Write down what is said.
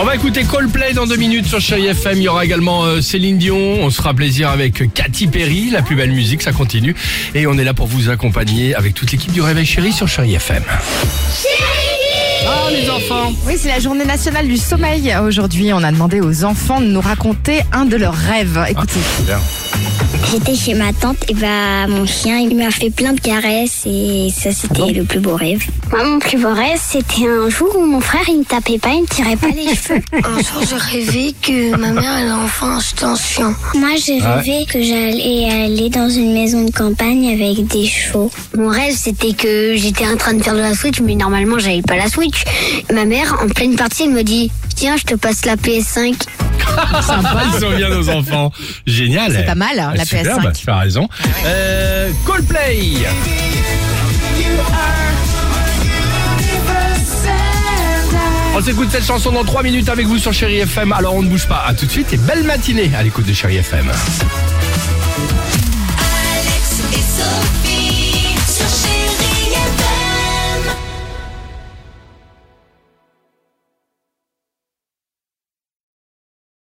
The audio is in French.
On va écouter Coldplay dans deux minutes sur Chéri FM. Il y aura également euh, Céline Dion. On se fera plaisir avec Katy Perry. La plus belle musique, ça continue. Et on est là pour vous accompagner avec toute l'équipe du Réveil Chéri sur Chéri FM. Ah, les enfants Oui, c'est la journée nationale du sommeil. Aujourd'hui, on a demandé aux enfants de nous raconter un de leurs rêves. Écoutez. Bien. J'étais chez ma tante et bah mon chien il m'a fait plein de caresses et ça c'était le plus beau rêve. Moi mon plus beau rêve c'était un jour où mon frère il me tapait pas, il me tirait pas les cheveux. Un jour, j'ai rêvé que ma mère elle a enfin un chien. Moi j'ai Ouais. rêvé que j'allais aller dans une maison de campagne avec des chevaux. Mon rêve c'était que j'étais en train de faire de la Switch mais normalement j'avais pas la Switch. Ma mère en pleine partie elle me dit tiens je te passe la PS5. Ils sont bien nos enfants. Génial. C'est pas mal, hein, la super, PS5. bah, tu as raison. Euh, Coldplay. On s'écoute cette chanson dans 3 minutes avec vous sur Chéri FM. Alors on ne bouge pas. À tout de suite et belle matinée à l'écoute de Chéri FM.